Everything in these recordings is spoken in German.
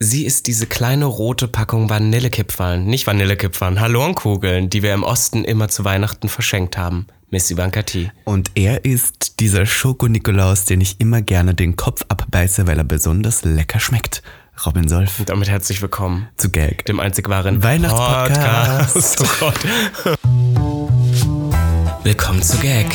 Sie ist diese kleine rote Packung Vanillekipferln, nicht Vanillekipferln, Hallornkugeln, die wir im Osten immer zu Weihnachten verschenkt haben. Miss Ivanka T. Und er ist dieser Schoko-Nikolaus, den ich immer gerne den Kopf abbeiße, weil er besonders lecker schmeckt. Robin Solf. Und damit herzlich willkommen zu Gag, dem einzig wahren Weihnachtspodcast. Oh Gott. willkommen zu Gag,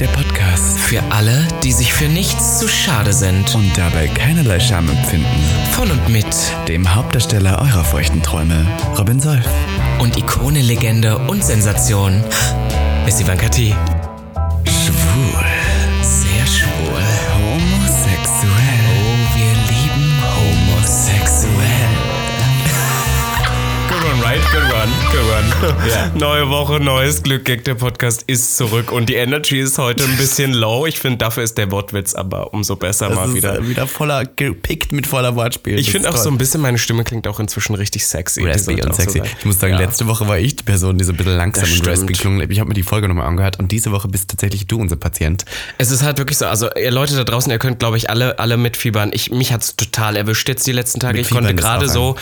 der Podcast für alle, die sich für nichts zu schade sind und dabei keinerlei Scham empfinden. Von und mit dem Hauptdarsteller eurer feuchten Träume, Robin Solf. Und Ikone, Legende und Sensation, Miss Ivanka T. Schwul. One. Ja. Neue Woche, neues Glück. Gag, der Podcast ist zurück und die Energy ist heute ein bisschen low. Ich finde, dafür ist der Wortwitz aber umso besser Das mal wieder. wieder. wieder voller, gepickt mit voller Wortspiel. Ich finde auch so toll. ein bisschen, meine Stimme klingt auch inzwischen richtig sexy. Raspy und so sexy. sein. ich muss sagen, Ja. letzte Woche war ich die Person, die so ein bisschen langsam Das und raspy klungen. Ich habe mir die Folge nochmal angehört und diese Woche bist tatsächlich du unser Patient. Es ist halt wirklich so, also ihr Leute da draußen, ihr könnt, glaube ich, alle, alle mitfiebern. Ich, mich hat's total erwischt jetzt die letzten Tage. Ich Mitfiebern konnte gerade so.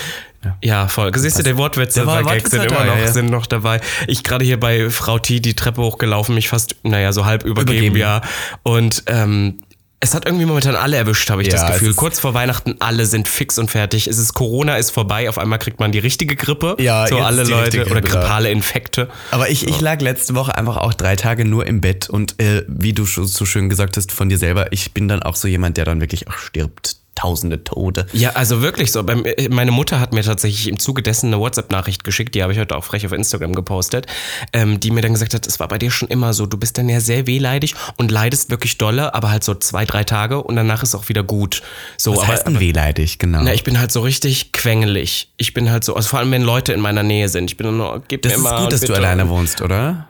Ja, voll. Siehst du, der Wortwitze Der Gags sind Wortwitze immer noch, ja, ja. sind noch dabei. Ich gerade hier bei Frau T die Treppe hochgelaufen, mich fast, naja, so halb übergeben, Übergeben. ja. Und ähm, es hat irgendwie momentan alle erwischt, habe ich Ja, das Gefühl. Kurz vor Weihnachten, alle sind fix und fertig. Es ist Corona ist vorbei, auf einmal kriegt man die richtige Grippe. Ja, so alle Leute oder grippale Infekte. Aber ich, ich lag letzte Woche einfach auch drei Tage nur im Bett und äh, wie du so schön gesagt hast von dir selber, ich bin dann auch so jemand, der dann wirklich auch stirbt. Tausende Tode. Ja, also wirklich so. Äh, Meine Mutter hat mir tatsächlich im Zuge dessen eine WhatsApp-Nachricht geschickt, die habe ich heute auch frech auf Instagram gepostet, ähm, die mir dann gesagt hat, es war bei dir schon immer so, du bist dann ja sehr wehleidig und leidest wirklich dolle, aber halt so zwei, drei Tage und danach ist auch wieder gut. So, Was aber, heißt denn wehleidig, genau? na, ich bin halt so richtig quengelig. Ich bin halt so, also vor allem wenn Leute in meiner Nähe sind. Ich bin nur, gib das mir ist mal gut, dass bitte. du alleine wohnst, oder?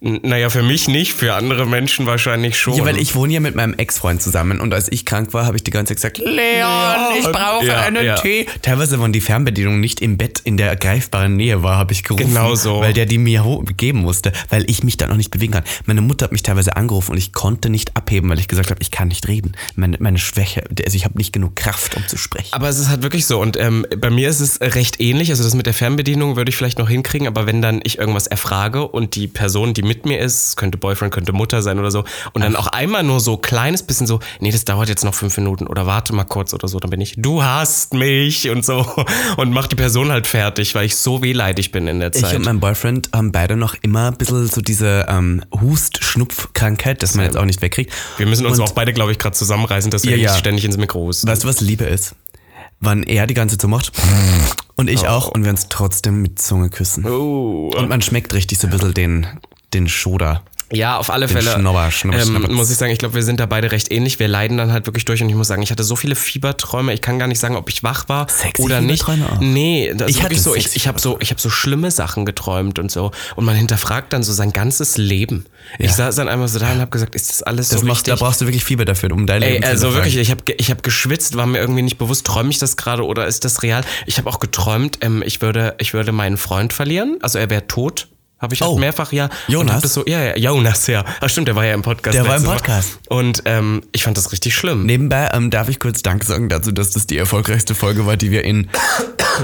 Naja, für mich nicht, für andere Menschen wahrscheinlich schon. Ja, weil ich wohne ja mit meinem Ex-Freund zusammen und als ich krank war, habe ich die ganze Zeit gesagt, Leon, ich brauche Ja, einen ja. Tee. Teilweise, wenn die Fernbedienung nicht im Bett in der greifbaren Nähe war, habe ich gerufen, Genau so. weil der die mir geben musste, weil ich mich dann noch nicht bewegen kann. Meine Mutter hat mich teilweise angerufen und ich konnte nicht abheben, weil ich gesagt habe, ich kann nicht reden. Meine, meine Schwäche, also ich habe nicht genug Kraft, um zu sprechen. Aber es ist halt wirklich so. Und ähm, bei mir ist es recht ähnlich. Also das mit der Fernbedienung würde ich vielleicht noch hinkriegen, aber wenn dann ich irgendwas erfrage und die Person, die mit mir ist, könnte Boyfriend, könnte Mutter sein oder so, und dann auch einmal nur so kleines bisschen so, nee, das dauert jetzt noch fünf Minuten oder warte mal kurz oder so, dann bin ich, du hast mich und so und mach die Person halt fertig, weil ich so wehleidig bin in der Ich Zeit. und mein Boyfriend haben beide noch immer ein bisschen so diese ähm, Hust-Schnupf-Krankheit, dass man jetzt auch nicht wegkriegt. Wir müssen uns Und- auch beide, glaube ich, gerade zusammenreißen, dass wir Ja, nicht ja. ständig ins Mikro husten. Weißt du, was Liebe ist? Wann er die ganze Zeit macht und ich auch und wir uns trotzdem mit Zunge küssen. Oh. Und man schmeckt richtig so ein bisschen den, den Schoder. Ja, auf alle Den Fälle. Schnobber, Schnobber, ähm, Schnobber. muss ich sagen, ich glaube, wir sind da beide recht ähnlich. Wir leiden dann halt wirklich durch und ich muss sagen, ich hatte so viele Fieberträume. Ich kann gar nicht sagen, ob ich wach war Sexy oder nicht. Auch? Nee, das Ich hatte so. Ich, ich habe so, ich habe so schlimme Sachen geträumt und so. Und man hinterfragt dann so sein ganzes Leben. Ich Ja. saß dann einmal so da und habe gesagt, ist das alles Das so macht, da brauchst du wirklich Fieber dafür, um dein Ey, Leben zu also wirklich, ich habe ich hab geschwitzt, war mir irgendwie nicht bewusst, träume ich das gerade oder ist das real? Ich habe auch geträumt, ähm, ich würde ich würde meinen Freund verlieren, also er wäre tot. Habe ich halt Oh. mehrfach, ja. Jonas? das so, ja, ja, Jonas, ja. Ach stimmt, der war ja im Podcast. Der war im. Podcast. Und ähm, ich fand das richtig schlimm. Nebenbei ähm, darf ich kurz Dank sagen dazu, dass das die erfolgreichste Folge war, die wir in.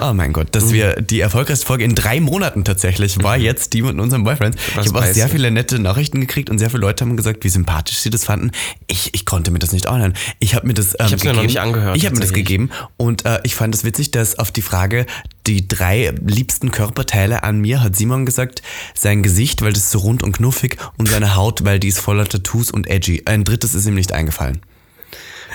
Oh mein Gott, dass wir die erfolgreichste Folge in drei Monaten tatsächlich war jetzt die mit unserem Boyfriend. Was ich habe auch sehr ich. viele nette Nachrichten gekriegt und sehr viele Leute haben gesagt, wie sympathisch sie das fanden. Ich, ich konnte mir das nicht anhören. Ich habe mir das ähm, hab's mir noch nicht angehört, Ich habe mir das gegeben und äh, ich fand es witzig, dass auf die Frage die drei liebsten Körperteile an mir hat Simon gesagt, sein Gesicht, weil das so rund und knuffig und seine Haut, weil die ist voller Tattoos und edgy. Ein drittes ist ihm nicht eingefallen.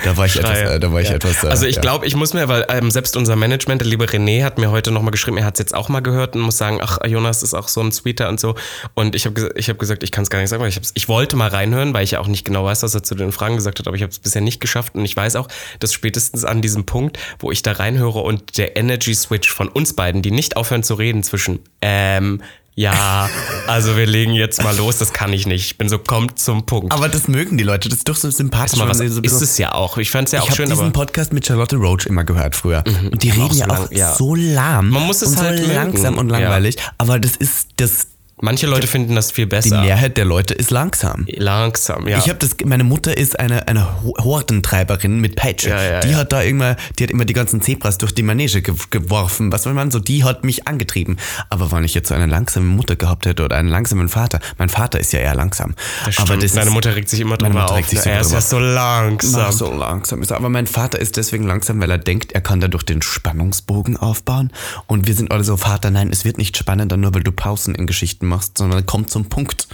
Da war ich etwas, Schreie. äh, da war ich Ja. etwas. Äh, also ich ja. glaube, ich muss mir, weil ähm, selbst unser Management, der liebe René, hat mir heute nochmal geschrieben, er hat es jetzt auch mal gehört und muss sagen, ach, Jonas ist auch so ein Sweeter und so. Und ich habe ich hab gesagt, ich kann es gar nicht sagen, weil ich, ich wollte mal reinhören, weil ich ja auch nicht genau weiß, was er zu den Fragen gesagt hat, aber ich habe es bisher nicht geschafft. Und ich weiß auch, dass spätestens an diesem Punkt, wo ich da reinhöre und der Energy Switch von uns beiden, die nicht aufhören zu reden zwischen, ähm, ja, also wir legen jetzt mal los, das kann ich nicht. Ich bin so, kommt zum Punkt. Aber das mögen die Leute, das ist doch so sympathisch. mal, was so ist es ja auch. Ich fand es ja ich auch habe schön, diesen aber. Podcast mit Charlotte Roach immer gehört früher. Und die reden auch so ja lang- auch ja. so lahm. Man muss es und halt so mögen. langsam und Ja. langweilig. Aber das ist das Manche Leute finden das viel Die besser. Mehrheit der Leute ist langsam. Langsam, ja. Ich habe das, meine Mutter ist eine, eine Ho- Hordentreiberin mit Peitsche. Ja, ja, die ja. hat da immer, die hat immer die ganzen Zebras durch die Manege ge geworfen. Was will man so? Die hat mich angetrieben. Aber wenn ich jetzt so eine langsame Mutter gehabt hätte oder einen langsamen Vater, mein Vater ist ja eher langsam. das aber das Deine ist, Mutter regt sich immer Meine drüber Mutter auf. regt sich ne? so er ist ja so langsam. Ach, so langsam ist er. Aber mein Vater ist deswegen langsam, weil er denkt, er kann dadurch den Spannungsbogen aufbauen. Und wir sind alle so, Vater, nein, es wird nicht spannender, nur weil du Pausen in Geschichten machst, sondern komm zum Punkt.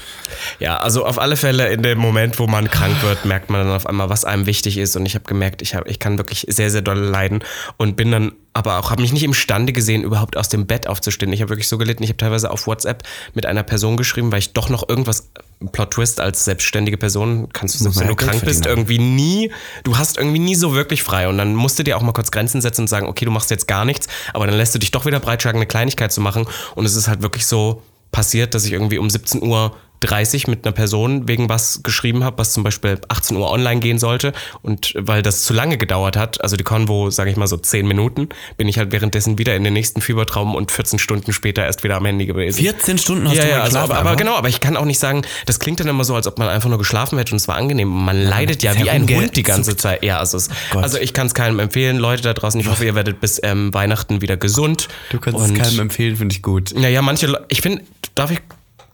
Ja, also auf alle Fälle in dem Moment, wo man krank wird, merkt man dann auf einmal, was einem wichtig ist. Und ich habe gemerkt, ich, hab, ich kann wirklich sehr, sehr doll leiden und bin dann aber auch, habe mich nicht imstande gesehen, überhaupt aus dem Bett aufzustehen. Ich habe wirklich so gelitten. Ich habe teilweise auf WhatsApp mit einer Person geschrieben, weil ich doch noch irgendwas, Plot Twist als selbstständige Person, kannst du selbst wenn du Geld krank bist, irgendwie nie, du hast irgendwie nie so wirklich frei. Und dann musst du dir auch mal kurz Grenzen setzen und sagen, okay, du machst jetzt gar nichts, aber dann lässt du dich doch wieder breitschlagen, eine Kleinigkeit zu machen. Und es ist halt wirklich so passiert, dass ich irgendwie um 17 Uhr 30 mit einer Person wegen was geschrieben habe, was zum Beispiel 18 Uhr online gehen sollte. Und weil das zu lange gedauert hat, also die Konvo, sage ich mal so 10 Minuten, bin ich halt währenddessen wieder in den nächsten Fiebertraum und 14 Stunden später erst wieder am Handy gewesen. 14 Stunden hast Ja, du ja, also, aber, aber genau, aber ich kann auch nicht sagen, das klingt dann immer so, als ob man einfach nur geschlafen hätte und es war angenehm. Man leidet ja wie ein Hund die ganze Zeit. Ja, also, es, Gott. also ich kann es keinem empfehlen, Leute da draußen. Ich hoffe, ihr werdet bis ähm, Weihnachten wieder gesund. Du kannst und, es keinem empfehlen, finde ich gut. Naja, manche Leute, ich finde, darf ich,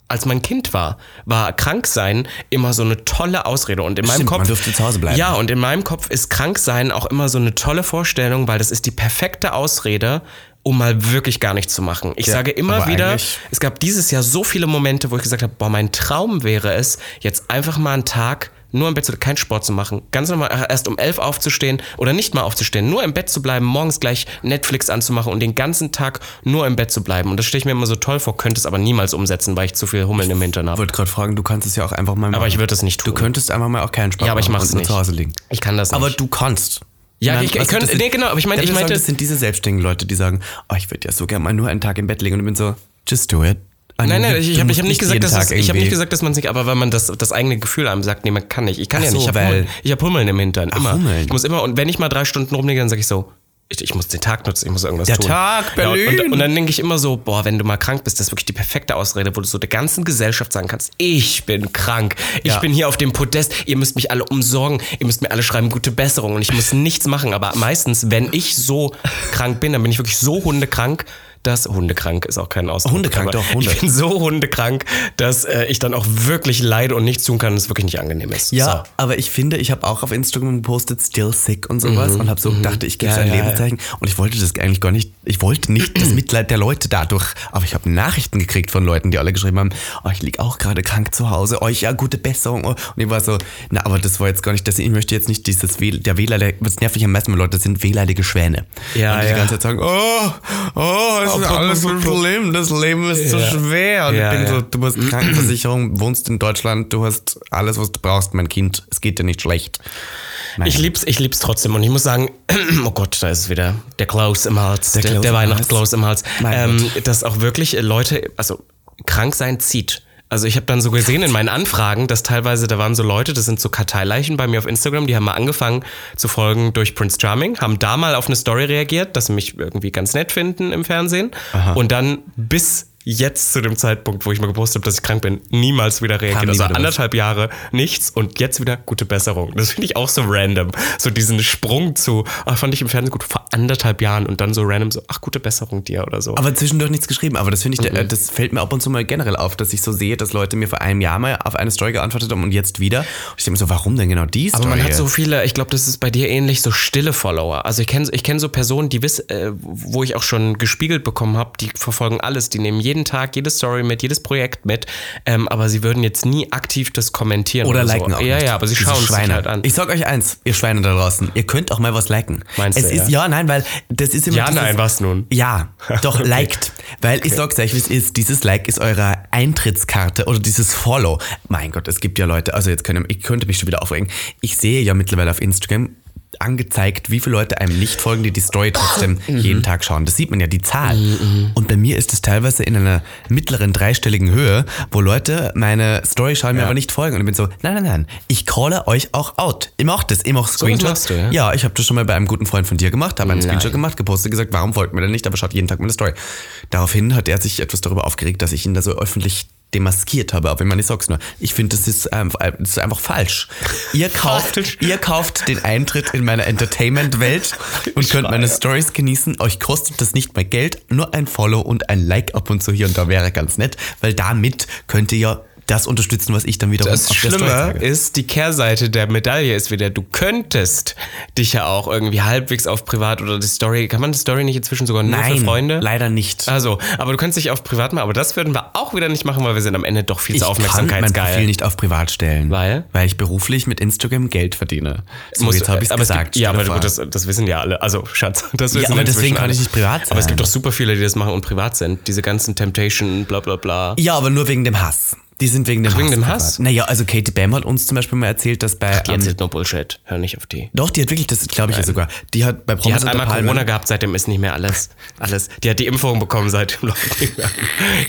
als mein Kind war, war krank sein immer so eine tolle Ausrede. Und in meinem Stimmt, Kopf. man durfte zu Hause bleiben. Ja, und in meinem Kopf ist krank sein auch immer so eine tolle Vorstellung, weil das ist die perfekte Ausrede, um mal wirklich gar nichts zu machen. Ich Ja, sage immer wieder, es gab dieses Jahr so viele Momente, wo ich gesagt habe, boah, mein Traum wäre es, jetzt einfach mal einen Tag nur im Bett zu, keinen Sport zu machen, ganz normal äh, erst um elf aufzustehen oder nicht mal aufzustehen, nur im Bett zu bleiben, morgens gleich Netflix anzumachen und den ganzen Tag nur im Bett zu bleiben. Und das stelle ich mir immer so toll vor, könnte es aber niemals umsetzen, weil ich zu viel Hummeln im Hintern Ich habe. wollte gerade fragen, du kannst es ja auch einfach mal machen. Aber ich würde es nicht Du tun. könntest einfach mal auch keinen Sport Ja, aber ich machen und nicht. zu Hause liegen. Ich kann das nicht. Aber du kannst. Ja, Nein, ich- ich du, könnte- nee, genau, aber ich meine- ich sagen, meinte- das sind diese selbstständigen Leute, die sagen, oh, ich würde ja so gerne mal nur einen Tag im Bett liegen und ich bin so, just do it. Nein, nein, ich, habe hab nicht gesagt, dass Tag es, ich irgendwie- nicht gesagt, dass man sich, aber wenn man das, das eigene Gefühl einem sagt, nee, man kann nicht. Ich kann Ach ja so, nicht. Ich habe Hummeln, ich hab Hummeln im Hintern. Immer. Hummeln. Ich muss immer, und wenn ich mal drei Stunden rumliege, dann sage ich so, ich, ich muss den Tag nutzen, ich muss irgendwas Der tun. Tag, Ja, und, Berlin. und, und dann denke ich immer so, boah, wenn du mal krank bist, das ist wirklich die perfekte Ausrede, wo du so der ganzen Gesellschaft sagen kannst, ich bin krank, ich Ja. bin hier auf dem Podest, ihr müsst mich alle umsorgen, ihr müsst mir alle schreiben, gute Besserung und ich muss nichts machen. Aber meistens, wenn ich so krank bin, dann bin ich wirklich so hundekrank, dass hundekrank ist auch kein Ausdruck. Hundekrank, doch, Hunde. Ich bin so hundekrank, dass äh, ich dann auch wirklich leide und nichts tun kann und es wirklich nicht angenehm ist. Ja, aber ich finde, ich habe auch auf Instagram gepostet, still sick und sowas und habe so gedacht, ich gebe Mhm. Ja, so ein ja, Lebenszeichen und ich wollte das eigentlich gar nicht, ich wollte nicht das Mitleid der Leute dadurch, aber ich habe Nachrichten gekriegt von Leuten, die alle geschrieben haben, oh, ich lieg auch gerade krank zu Hause, euch ja gute Besserung oh. und ich war so, na, aber das war jetzt gar nicht, das, ich möchte jetzt nicht dieses, Wähl- der wehleidige, was nervt mich am meisten, Leute das sind wehleidige Schwäne. Ja, und die ja. die ganze Zeit sagen, oh, oh, es ist alles so schlimm, das Leben ist so Ja. schwer und Ja, ich bin ja. so, du hast Krankenversicherung, wohnst in Deutschland, du hast alles, was du brauchst, mein Kind. Es geht dir nicht schlecht. Nein. Ich lieb's, ich lieb's trotzdem. Und ich muss sagen, oh Gott, da ist es wieder der Klaus im Hals, der, Der der, Weihnachtsklaus im Hals, ähm, dass auch wirklich Leute, also krank sein zieht. Also ich habe dann so gesehen in meinen Anfragen, dass teilweise, da waren so Leute, das sind so Karteileichen bei mir auf Instagram, die haben mal angefangen zu folgen durch Prince Charming, haben da mal auf eine Story reagiert, dass sie mich irgendwie ganz nett finden im Fernsehen. Und dann bis jetzt zu dem Zeitpunkt, wo ich mal gepostet habe, dass ich krank bin, niemals wieder reagiert. Also wieder anderthalb Jahre nichts und jetzt wieder gute Besserung. Das finde ich auch so random. So diesen Sprung zu, ach, fand ich im Fernsehen gut vor anderthalb Jahren und dann so random so, ach, gute Besserung dir oder so. Aber zwischendurch nichts geschrieben. Aber das finde ich, Mhm. äh, das fällt mir ab und zu mal generell auf, dass ich so sehe, dass Leute mir vor einem Jahr mal auf eine Story geantwortet haben und jetzt wieder. Und ich denke mir so, warum denn genau die Story? Aber man hat so viele, ich glaube, das ist bei dir ähnlich, so stille Follower. Also ich kenne ich kenn so Personen, die wissen, äh, wo ich auch schon gespiegelt bekommen habe, die verfolgen alles, die nehmen jeden Tag jede Story mit, jedes Projekt mit, ähm, aber sie würden jetzt nie aktiv das kommentieren. Oder so. liken auch Ja, nicht. ja, aber sie Diese schauen sich halt an. Ich sag euch eins, ihr Schweine da draußen, ihr könnt auch mal was liken. Meinst es du, ist, ja? nein, weil das ist immer Ja, dieses, nein, was nun? Ja, doch, liked. Weil ich sag's euch, wie es ist, dieses Like ist eure Eintrittskarte oder dieses Follow. Mein Gott, es gibt ja Leute, also jetzt können, ich könnte mich schon wieder aufregen. Ich sehe ja mittlerweile auf Instagram angezeigt, wie viele Leute einem nicht folgen, die die Story trotzdem Mhm. jeden Tag schauen. Das sieht man ja, die Zahl. Und bei mir ist es teilweise in einer mittleren dreistelligen Höhe, wo Leute meine Story schauen, mir Ja. aber nicht folgen. Und ich bin so, nein, nein, nein, ich calle euch auch out. Ich mach das, ich mach Screenshots. machst du, ja? ja, ich habe das schon mal bei einem guten Freund von dir gemacht, habe einen Nein. Screenshot gemacht, gepostet, gesagt, warum folgt mir denn nicht, aber schaut jeden Tag meine Story. Daraufhin hat er sich etwas darüber aufgeregt, dass ich ihn da so öffentlich demaskiert habe, aber ich meine, ich sag's nur. Ich finde, das ist, ähm, das ist einfach falsch. Ihr kauft, Falsch. ihr kauft den Eintritt in meine Entertainment-Welt und könnt meine Stories genießen. Euch kostet das nicht mal Geld, nur ein Follow und ein Like ab und zu hier und da wäre ganz nett, weil damit könnt ihr ja das unterstützen, was ich dann wiederum Das Schlimme ist, die Kehrseite der Medaille ist wieder, du könntest dich ja auch irgendwie halbwegs auf Privat oder die Story, kann man die Story nicht inzwischen sogar nur Nein, für Freunde? leider nicht. Also, aber du kannst dich auf Privat machen, aber das würden wir auch wieder nicht machen, weil wir sind am Ende doch viel zu ich kann mein Profil aufmerksamkeitsgeil. nicht auf privat stellen. Weil? Weil ich beruflich mit Instagram Geld verdiene. So, Musst- jetzt habe ich es gesagt. Gibt, ja, aber gut, das, das wissen ja alle. Also, Schatz, das wissen aber deswegen kann ich nicht privat Aber es gibt sein. doch super viele, die das machen und privat sind. Diese ganzen Temptation, bla bla bla. ja, aber nur wegen dem Hass. Die sind wegen dem Ach, wegen Hass. dem privat. Hass? Naja, also Katie Bam hat uns zum Beispiel mal erzählt, dass bei. Die ähm, erzählt nur Bullshit. Hör nicht auf die. doch, die hat wirklich, das glaube ich ja sogar. Die hat bei Die Promis hat unter einmal Palmen- Corona gehabt, seitdem ist nicht mehr alles. alles. Die hat die Impfung bekommen, seitdem.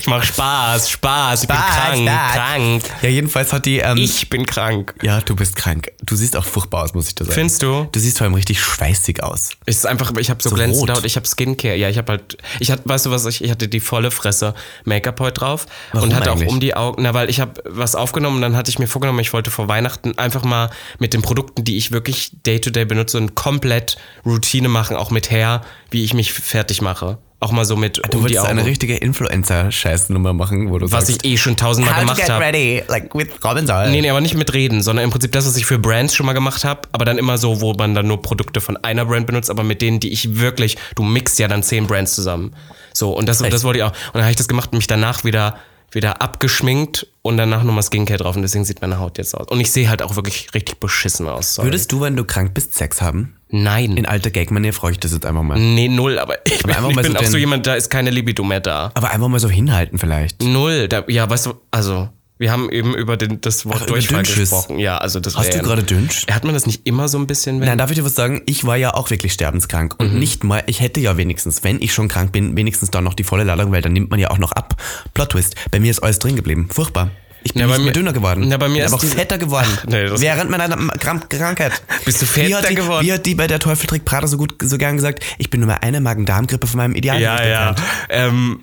Ich mache Spaß, Spaß, ich bin krank, Spaß. krank. Ja, jedenfalls hat die. Ähm, Ich bin krank. ja, du bist krank. Du siehst auch furchtbar aus, muss ich dir sagen. Findest du? Du siehst vor allem richtig schweißig aus. Es ist einfach, ich habe so, So glänzende rot. Haut, ich habe Skincare. Ja, ich habe halt, ich hatte, weißt du was, ich, ich hatte die volle Fresse Make-up heute drauf Warum und hatte eigentlich? auch um die Augen, na, weil ich habe was aufgenommen und dann hatte ich mir vorgenommen, ich wollte vor Weihnachten einfach mal mit den Produkten, die ich wirklich day-to-day benutze und komplett Routine machen, auch mit Hair, wie ich mich fertig mache. Auch mal so mit Du um Augen. eine richtige Influencer-Scheißnummer machen, wo du was sagst, ich eh schon tausendmal gemacht habe. ready, like with Robin Zoll. Nee, nee, aber nicht mit Reden, sondern im Prinzip das, was ich für Brands schon mal gemacht habe, aber dann immer so, wo man dann nur Produkte von einer Brand benutzt, aber mit denen, die ich wirklich, du mixt ja dann zehn Brands zusammen. So, und das, das wollte ich auch. Und dann habe ich das gemacht und mich danach wieder, wieder abgeschminkt und danach nochmal Skincare drauf und deswegen sieht meine Haut jetzt aus. Und ich sehe halt auch wirklich richtig beschissen aus. Sorry. Würdest du, wenn du krank bist, Sex haben? Nein. In alter Gag-Manier freue ich das jetzt einfach mal. nee, null, aber ich bin, einfach ich bin so auch so jemand, da ist keine Libido mehr da. Aber einfach mal so hinhalten vielleicht. Null. Da, ja, weißt du, also, wir haben eben über den, das Wort Ach, Durchfall gesprochen. Ja, also das Hast du gerade Dünsch? Hat man das nicht immer so ein bisschen, wenn Nein, darf ich dir was sagen? Ich war ja auch wirklich sterbenskrank. Mhm. Und nicht mal, ich hätte ja wenigstens, wenn ich schon krank bin, wenigstens dann noch die volle Ladung, weil dann nimmt man ja auch noch ab. Plot Twist. Bei mir ist alles drin geblieben. Furchtbar. Ich bin Ja, nicht mehr mir- dünner geworden. Ja, bei mir bin ist diese- fetter geworden. Ach, nee, Während meiner Krank Krankheit. Bist du fetter die, geworden? Wie hat die bei der Teufeltrick Prada so gut, so gern gesagt, ich bin nur mal eine Magen-Darm-Grippe von meinem Ideal. Ja, ja. Ähm,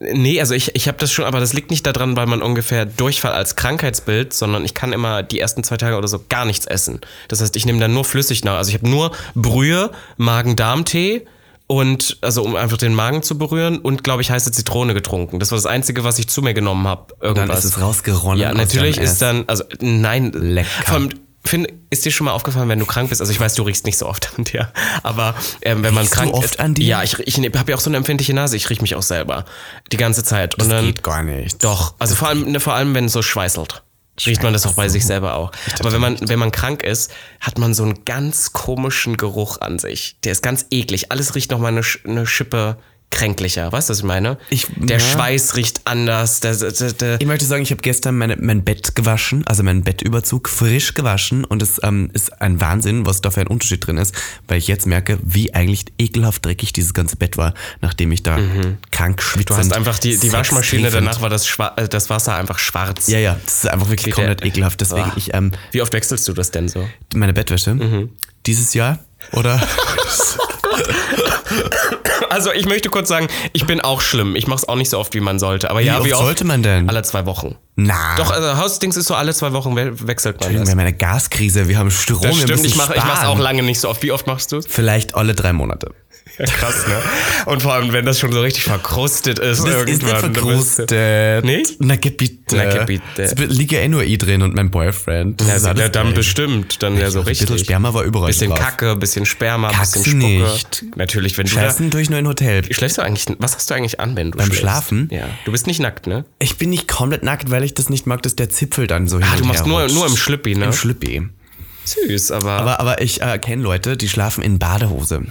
nee, also ich, ich habe das schon, aber das liegt nicht daran, weil man ungefähr Durchfall als Krankheitsbild, sondern ich kann immer die ersten zwei Tage oder so gar nichts essen. Das heißt, ich nehme dann nur flüssig nach. Also ich habe nur Brühe, Magen-Darm-Tee und also um einfach den Magen zu berühren und glaube ich heiße Zitrone getrunken. Das war das einzige, was ich zu mir genommen habe. Dann Irgendwas. ist es rausgeronnen. Ja, natürlich ist dann, also nein, Lecker. Vor allem, Finn, ist dir schon mal aufgefallen, wenn du krank bist? Also ich weiß, du riechst nicht so oft an dir, aber ähm, wenn man Riechst du krank oft ist, an dir? ja, ich, ich habe ja auch so eine empfindliche Nase. Ich riech mich auch selber die ganze Zeit. Und Das dann geht gar nicht. doch, also vor allem, ne, vor allem, wenn es so schweißelt. Riecht man das auch bei sich selber auch. Aber wenn man, wenn man krank ist, hat man so einen ganz komischen Geruch an sich. Der ist ganz eklig. Alles riecht nochmal eine, eine Schippe kränklicher. Weißt du, was ich meine? Ich- der ja. Schweiß riecht anders. Der, der, der, Ich möchte sagen, ich habe gestern meine, mein Bett gewaschen, also meinen Bettüberzug frisch gewaschen und es ähm, ist ein Wahnsinn, was da für ein Unterschied drin ist, weil ich jetzt merke, wie eigentlich ekelhaft dreckig dieses ganze Bett war, nachdem ich da krank schwitzend... Mhm. du hast einfach die, die Waschmaschine, danach war das, Schwa äh, das Wasser einfach schwarz. Ja, ja, das ist einfach wirklich komplett ekelhaft. Deswegen, ich, ähm, Wie oft wechselst du das denn so? meine Bettwäsche, Mhm. dieses Jahr oder... Also ich möchte kurz sagen, ich bin auch schlimm. Ich mache es auch nicht so oft, wie man sollte. Aber ja, oft wie oft? sollte man denn? Alle zwei Wochen. Na, Doch, also Hausdings ist so alle zwei Wochen we wechselt man wir das. haben eine Gaskrise, wir haben Strom, Das wir stimmt, müssen ich mache ich mach's sparen. auch lange nicht so oft. Wie oft machst du es? Vielleicht alle drei Monate. Krass, ne? Und vor allem, wenn das schon so richtig verkrustet ist. Das ist nicht irgendwann, du bist- verkrustet. Nee? Na, bitte. Na, bitte. Es liegt ja eh nur ich drin und mein Boyfriend. Das Ja, ist dann drin. bestimmt. Dann ja so Ein bisschen richtig. Sperma war überall Bisschen drauf. Kacke, bisschen Sperma, Kackst bisschen Spucke. nicht. Natürlich, wenn du da, Scheißen durch nur ein Hotel. Schläfst du eigentlich, was hast du eigentlich an, wenn du Beim schläfst? Schlafen? Ja. Du bist nicht nackt, ne? Ich bin nicht komplett nackt, weil ich das nicht mag, dass der Zipfel dann so hin Ah, du machst nur, nur im Schlüppi, ne? Im Schlüppi. Süß, aber, Aber, aber ich äh, kenne Leute, die schlafen in Badehose.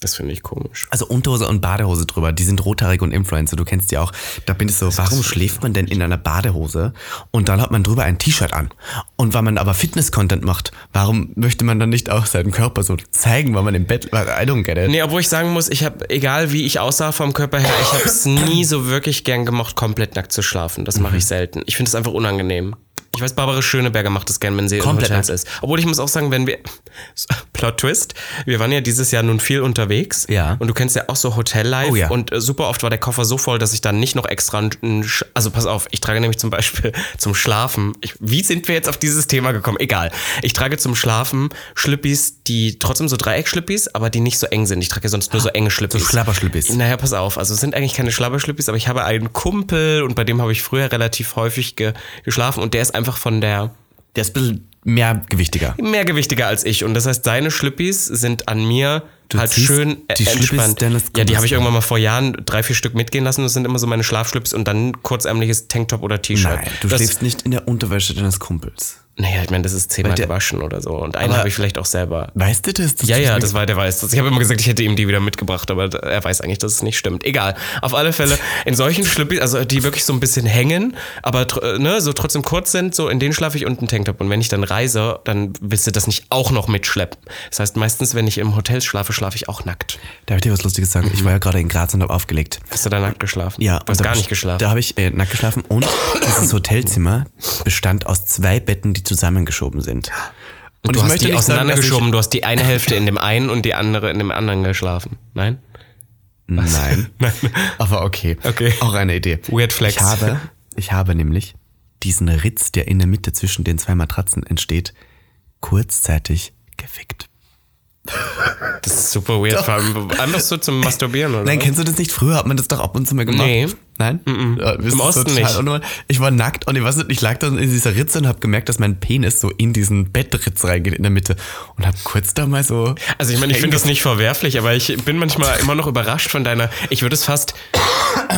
Das finde ich komisch. Also Unterhose und Badehose drüber. Die sind rothaarig und Influencer, du kennst die auch. Da bin ich so, warum schläft man denn in einer Badehose und dann hat man drüber ein T-Shirt an? Und weil man aber Fitness-Content macht, warum möchte man dann nicht auch seinen Körper so zeigen, weil man im Bett, I don't get it. Nee, obwohl ich sagen muss, ich habe, egal wie ich aussah vom Körper her, ich habe es nie so wirklich gern gemocht, komplett nackt zu schlafen. Das mache ich selten. Ich finde es einfach unangenehm. Ich weiß, Barbara Schöneberger macht das gern, wenn sie Komplett in Hotels ist. Obwohl ich muss auch sagen, wenn wir. Plot Twist. Wir waren ja dieses Jahr nun viel unterwegs. Ja. Und du kennst ja auch so Hotellife. Oh ja. Und äh, super oft war der Koffer so voll, dass ich dann nicht noch extra. Also pass auf, ich trage nämlich zum Beispiel zum Schlafen. Ich, wie sind wir jetzt auf dieses Thema gekommen? Egal. Ich trage zum Schlafen Schlüppis, die trotzdem so Dreieckschlüppis, aber die nicht so eng sind. Ich trage ja sonst nur so enge Schlüppis. So Schlapperschlüppis. Naja, pass auf. Also es sind eigentlich keine Schlabberschlüppis, aber ich habe einen Kumpel und bei dem habe ich früher relativ häufig ge geschlafen und der ist einfach von der Der ist ein bisschen mehr gewichtiger. mehrgewichtiger als ich und das heißt, seine Schlüppis sind an mir Du halt schön äh, die entspannt. Ja, die habe ich irgendwann mal vor Jahren drei, vier Stück mitgehen lassen. Das sind immer so meine Schlafschlüppis und dann kurzärmliches Tanktop oder T-Shirt. Nein, du das, schläfst nicht in der Unterwäsche deines Kumpels. Naja, ich meine, das ist zehnmal gewaschen oder so. Und einen habe ich vielleicht auch selber. Weißt du das? Ja, ja, das war, der weiß das. Ich habe immer gesagt, ich hätte ihm die wieder mitgebracht, aber er weiß eigentlich, dass es nicht stimmt. Egal. Auf alle Fälle, in solchen Schlüppis, also die wirklich so ein bisschen hängen, aber tr- ne, so trotzdem kurz sind, so in denen schlafe ich und einen Tanktop. Und wenn ich dann reise, dann willst du das nicht auch noch mitschleppen. Das heißt, meistens, wenn ich im Hotel schlafe, schlafe ich auch nackt. Darf ich dir was Lustiges sagen? Ich war ja gerade in Graz und habe aufgelegt. Hast du da nackt geschlafen? Ja. Du hast und gar nicht ich- geschlafen. Da habe ich äh, nackt geschlafen und dieses Hotelzimmer bestand aus zwei Betten, die zusammengeschoben sind. Und du ich hast möchte die nicht sagen, auseinandergeschoben, du hast die eine Hälfte in dem einen und die andere in dem anderen geschlafen. Nein? Ich, nein. Aber okay. Okay. Auch eine Idee. Weird Flex. Ich habe, ich habe nämlich diesen Ritz, der in der Mitte zwischen den zwei Matratzen entsteht, kurzzeitig gefickt. Das ist super weird. Vor allem Einfach so zum Masturbieren, oder? Nein, kennst du das nicht? Früher hat man das doch ab und zu mal gemacht. Nee. Nein? Ja, das ist Osten nicht. unnormal. Ich war nackt und ich weiß nicht, ich lag dann in dieser Ritze und habe gemerkt, dass mein Penis so in diesen Bettritz reingeht in der Mitte und habe kurz da mal so. Also ich meine, ich finde das nicht verwerflich, aber ich bin manchmal immer noch überrascht von deiner, ich würde es fast,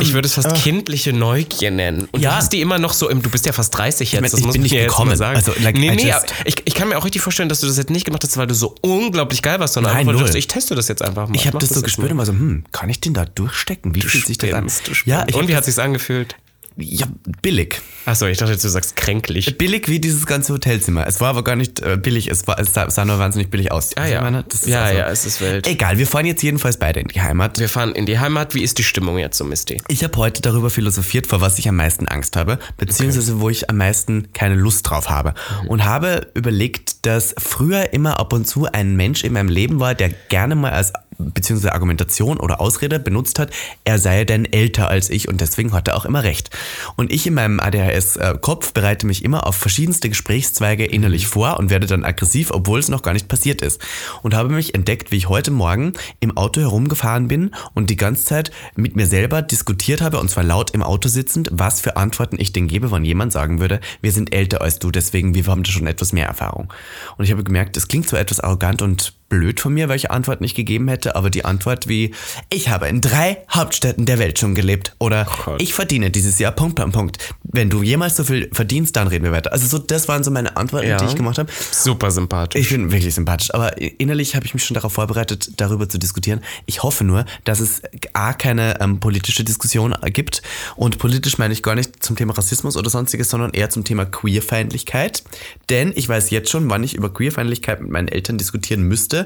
ich würde es fast kindliche Neugier nennen. Und Ja. du hast die immer noch so im, du bist ja fast 30 jetzt, meine, das ich muss bin man nicht mir jetzt gekommen. mal sagen. Also, like, nee, nee, ich, ich kann mir auch richtig vorstellen, dass du das jetzt nicht gemacht hast, weil du so unglaublich geil warst, sondern Nein, einfach, dachtest, ich teste das jetzt einfach mal. Ich habe mach das so jetzt gespürt mal. und war so, hm, kann ich den da durchstecken? Wie Du fühlt sich das an? Ja, ich Und hab wie das- hat sich's angefühlt? Ja, billig. Achso, ich dachte, du sagst kränklich. Billig wie dieses ganze Hotelzimmer. Es war aber gar nicht äh, billig, es, war, es sah, nur wahnsinnig billig aus. Ah ja. meine, das ist ja, also- ja, es ist wild. Egal, wir fahren jetzt jedenfalls beide in die Heimat. Wir fahren in die Heimat. Wie ist die Stimmung jetzt so, Misty? Ich habe heute darüber philosophiert, vor was ich am meisten Angst habe, beziehungsweise wo ich am meisten keine Lust drauf habe. Und habe überlegt, dass früher immer ab und zu ein Mensch in meinem Leben war, der gerne mal als beziehungsweise Argumentation oder Ausrede benutzt hat, er sei denn älter als ich und deswegen hat er auch immer recht. Und ich in meinem ADHS-Kopf bereite mich immer auf verschiedenste Gesprächszweige innerlich vor und werde dann aggressiv, obwohl es noch gar nicht passiert ist. Und habe mich entdeckt, wie ich heute Morgen im Auto herumgefahren bin und die ganze Zeit mit mir selber diskutiert habe, und zwar laut im Auto sitzend, was für Antworten ich denn gebe, wenn jemand sagen würde, wir sind älter als du, deswegen wir haben da schon etwas mehr Erfahrung. Und ich habe gemerkt, das klingt zwar etwas arrogant und blöd von mir, welche Antwort ich gegeben hätte, aber die Antwort wie, ich habe in drei Hauptstädten der Welt schon gelebt oder Gott. ich verdiene dieses Jahr Punkt, Punkt, Punkt. Wenn du jemals so viel verdienst, dann reden wir weiter. Also so, das waren so meine Antworten, Ja. die ich gemacht habe. Super sympathisch. Ich bin wirklich sympathisch, aber innerlich habe ich mich schon darauf vorbereitet, darüber zu diskutieren. Ich hoffe nur, dass es A, keine ähm, politische Diskussion gibt und politisch meine ich gar nicht zum Thema Rassismus oder sonstiges, sondern eher zum Thema Queerfeindlichkeit. Denn ich weiß jetzt schon, wann ich über Queerfeindlichkeit mit meinen Eltern diskutieren müsste,